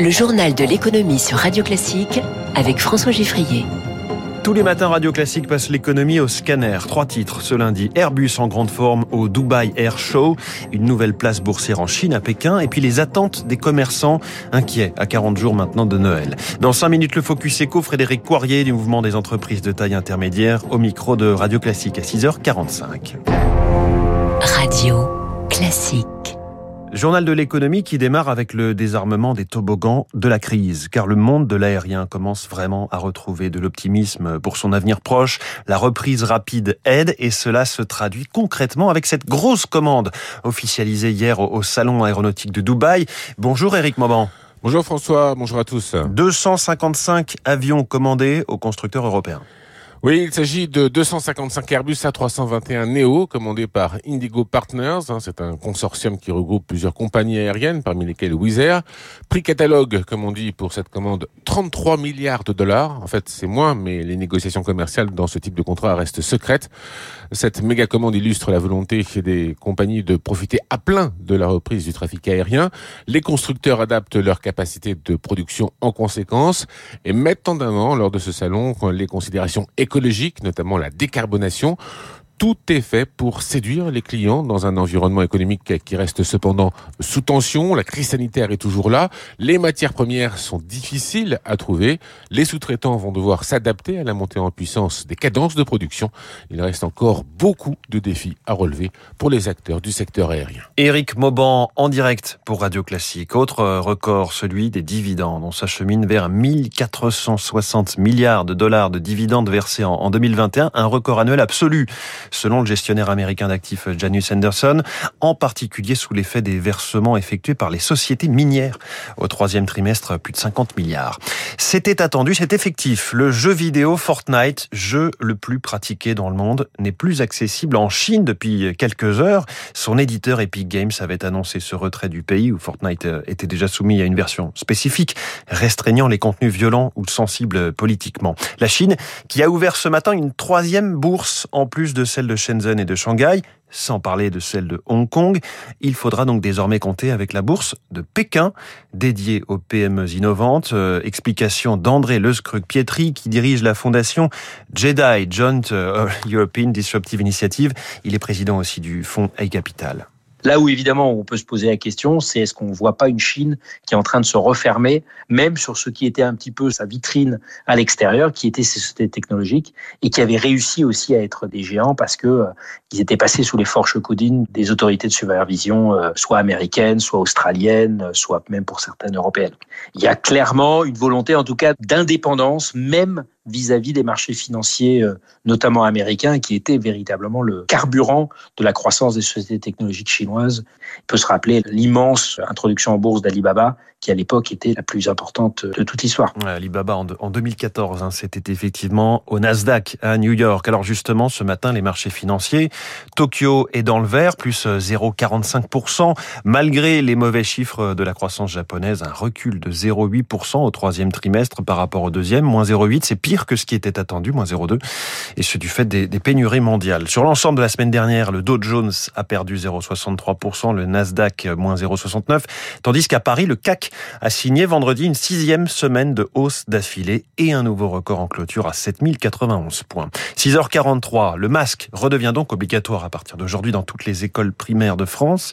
Le journal de l'économie sur Radio Classique avec François Giffrier. Tous les matins, Radio Classique passe l'économie au scanner. Trois titres ce lundi. Airbus en grande forme au Dubai Air Show, une nouvelle place boursière en Chine à Pékin, et puis les attentes des commerçants inquiets à 40 jours maintenant de Noël. Dans 5 minutes, le Focus Eco, Frédéric Poirier du mouvement des entreprises de taille intermédiaire au micro de Radio Classique à 6h45. Radio Classique. Journal de l'économie qui démarre avec le désarmement des toboggans de la crise, car le monde de l'aérien commence vraiment à retrouver de l'optimisme pour son avenir proche. La reprise rapide aide et cela se traduit concrètement avec cette grosse commande officialisée hier au Salon aéronautique de Dubaï. Bonjour Eric Mauban. Bonjour François, bonjour à tous. 255 avions commandés aux constructeurs européens. Oui, il s'agit de 255 Airbus A321 Neo commandés par Indigo Partners. Hein, c'est un consortium qui regroupe plusieurs compagnies aériennes, parmi lesquelles Wizz Air. Prix catalogue, comme on dit pour cette commande, 33 milliards de dollars. En fait, c'est moins, mais les négociations commerciales dans ce type de contrat restent secrètes. Cette méga commande illustre la volonté des compagnies de profiter à plein de la reprise du trafic aérien. Les constructeurs adaptent leur capacité de production en conséquence et mettent en avant lors de ce salon les considérations économiques écologique, notamment la décarbonation tout est fait pour séduire les clients dans un environnement économique qui reste cependant sous tension. La crise sanitaire est toujours là. Les matières premières sont difficiles à trouver. Les sous-traitants vont devoir s'adapter à la montée en puissance des cadences de production. Il reste encore beaucoup de défis à relever pour les acteurs du secteur aérien. Éric Mauban en direct pour Radio Classique. Autre record, celui des dividendes. On s'achemine vers 1460 milliards de dollars de dividendes versés en 2021, un record annuel absolu selon le gestionnaire américain d'actifs Janus Henderson, en particulier sous l'effet des versements effectués par les sociétés minières. Au troisième trimestre, plus de 50 milliards. C'était attendu, c'est effectif. Le jeu vidéo Fortnite, jeu le plus pratiqué dans le monde, n'est plus accessible en Chine depuis quelques heures. Son éditeur Epic Games avait annoncé ce retrait du pays où Fortnite était déjà soumis à une version spécifique restreignant les contenus violents ou sensibles politiquement. La Chine qui a ouvert ce matin une troisième bourse en plus de celle de Shenzhen et de Shanghai, sans parler de celle de Hong Kong. Il faudra donc désormais compter avec la bourse de Pékin, dédiée aux PME innovantes. Euh, explication d'André Leuskruc-Pietri, qui dirige la fondation Jedi Joint euh, European Disruptive Initiative. Il est président aussi du fonds A Capital. Là où évidemment on peut se poser la question, c'est est-ce qu'on ne voit pas une Chine qui est en train de se refermer, même sur ce qui était un petit peu sa vitrine à l'extérieur, qui était ses sociétés technologiques, et qui avait réussi aussi à être des géants parce que euh, ils étaient passés sous les forches codines des autorités de supervision, euh, soit américaines, soit australiennes, soit même pour certaines européennes. Il y a clairement une volonté, en tout cas, d'indépendance, même vis-à-vis des marchés financiers, euh, notamment américains, qui étaient véritablement le carburant de la croissance des sociétés technologiques chinoises. Il peut se rappeler l'immense introduction en bourse d'Alibaba, qui à l'époque était la plus importante de toute l'histoire. Alibaba en, 2014, hein, c'était effectivement au Nasdaq à New York. Alors justement, ce matin, les marchés financiers, Tokyo est dans le vert, plus 0,45%, malgré les mauvais chiffres de la croissance japonaise, un recul de 0,8% au troisième trimestre par rapport au deuxième, moins 0,8, c'est pire que ce qui était attendu, moins 0,2, et ce du fait des, des pénuries mondiales. Sur l'ensemble de la semaine dernière, le Dow Jones a perdu 0,63%, le Nasdaq moins 0,69, tandis qu'à Paris, le CAC a signé vendredi une sixième semaine de hausse d'affilée et un nouveau record en clôture à 7091 points. 6h43, le masque redevient donc obligatoire à partir d'aujourd'hui dans toutes les écoles primaires de France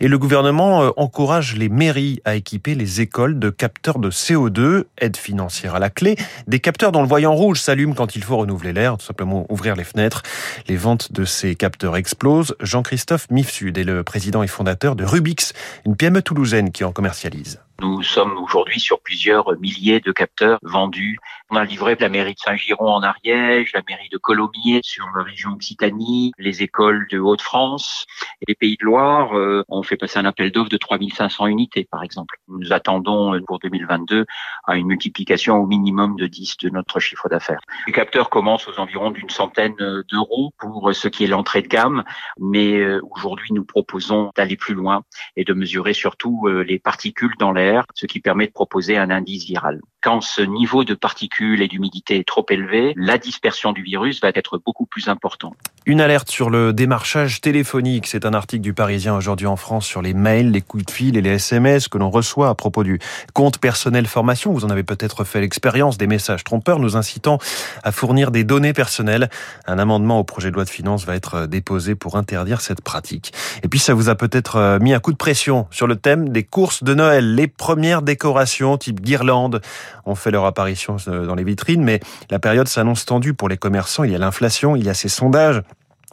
et le gouvernement euh, encourage les mairies à équiper les écoles de capteurs de CO2, aide financière à la clé, des capteurs dont le voyant rouge s'allume quand il faut renouveler l'air, tout simplement ouvrir les fenêtres. Les ventes de ces capteurs explosent. Jean-Christophe Mifsud est le président et fondateur de Rubix, une PME toulousaine qui en commercialise. Nous sommes aujourd'hui sur plusieurs milliers de capteurs vendus. On a livré la mairie de Saint-Giron en Ariège, la mairie de Colomiers sur la région Occitanie, les écoles de Haute-France et les Pays de Loire. Euh, on fait passer un appel d'offres de 3500 unités, par exemple. Nous attendons euh, pour 2022 à une multiplication au minimum de 10 de notre chiffre d'affaires. Les capteurs commencent aux environs d'une centaine euh, d'euros pour ce qui est l'entrée de gamme, mais aujourd'hui nous proposons d'aller plus loin et de mesurer surtout les particules dans l'air ce qui permet de proposer un indice viral. Quand ce niveau de particules et d'humidité est trop élevé, la dispersion du virus va être beaucoup plus importante. Une alerte sur le démarchage téléphonique. C'est un article du Parisien aujourd'hui en France sur les mails, les coups de fil et les SMS que l'on reçoit à propos du compte personnel formation. Vous en avez peut-être fait l'expérience des messages trompeurs nous incitant à fournir des données personnelles. Un amendement au projet de loi de finances va être déposé pour interdire cette pratique. Et puis ça vous a peut-être euh, mis un coup de pression sur le thème des courses de Noël. Les premières décorations type guirlande ont fait leur apparition euh, dans les vitrines, mais la période s'annonce tendue pour les commerçants. Il y a l'inflation, il y a ces sondages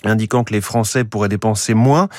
indiquant que les Français pourraient dépenser moins,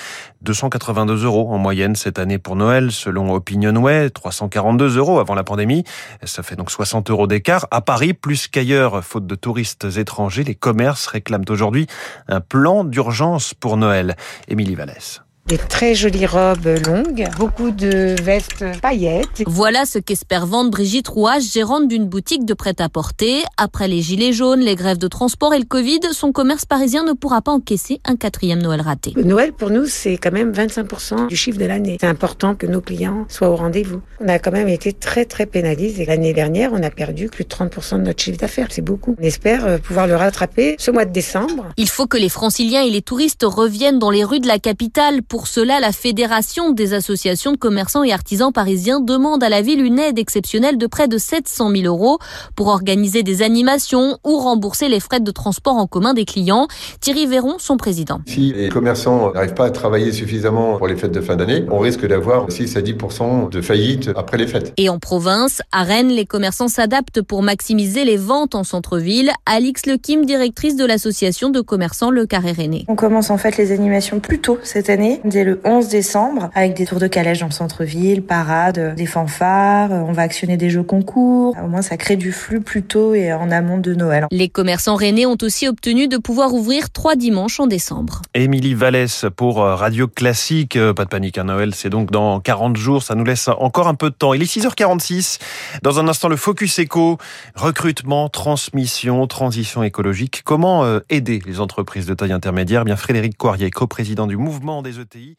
282 euros en moyenne cette année pour Noël, selon Opinionway, 342 euros avant la pandémie. Ça fait donc 60 euros d'écart. À Paris, plus qu'ailleurs, faute de touristes étrangers, les commerces réclament aujourd'hui un plan d'urgence pour Noël. Émilie Vallès. Des très jolies robes longues, beaucoup de vestes paillettes. Voilà ce qu'espère vendre Brigitte Rouage, gérante d'une boutique de prêt-à-porter. Après les gilets jaunes, les grèves de transport et le Covid, son commerce parisien ne pourra pas encaisser un quatrième Noël raté. Noël, pour nous, c'est quand même 25% du chiffre de l'année. C'est important que nos clients soient au rendez-vous. On a quand même été très, très pénalisés. L'année dernière, on a perdu plus de 30% de notre chiffre d'affaires. C'est beaucoup. On espère euh, pouvoir le rattraper ce mois de décembre. Il faut que les franciliens et les touristes reviennent dans les rues de la capitale pour cela, la Fédération des associations de commerçants et artisans parisiens demande à la ville une aide exceptionnelle de près de 700 000 euros pour organiser des animations ou rembourser les frais de transport en commun des clients. Thierry Véron, son président. Si les commerçants n'arrivent pas à travailler suffisamment pour les fêtes de fin d'année, on risque d'avoir 6 à 10 de faillite après les fêtes. Et en province, à Rennes, les commerçants s'adaptent pour maximiser les ventes en centre-ville. Alix Lequim, directrice de l'association de commerçants Le Carré René. On commence en fait les animations plus tôt cette année dès le 11 décembre avec des tours de calèche dans le centre-ville, parades, des fanfares, on va actionner des jeux concours. Au moins ça crée du flux plus tôt et en amont de Noël. Les commerçants rennais ont aussi obtenu de pouvoir ouvrir trois dimanches en décembre. Émilie Vallès pour euh, Radio Classique. Euh, pas de panique à Noël, c'est donc dans 40 jours, ça nous laisse encore un peu de temps. Il est 6h46. Dans un instant, le Focus Eco, recrutement, transmission, transition écologique. Comment euh, aider les entreprises de taille intermédiaire? Eh Bien Frédéric Coirier, coprésident du mouvement des garantie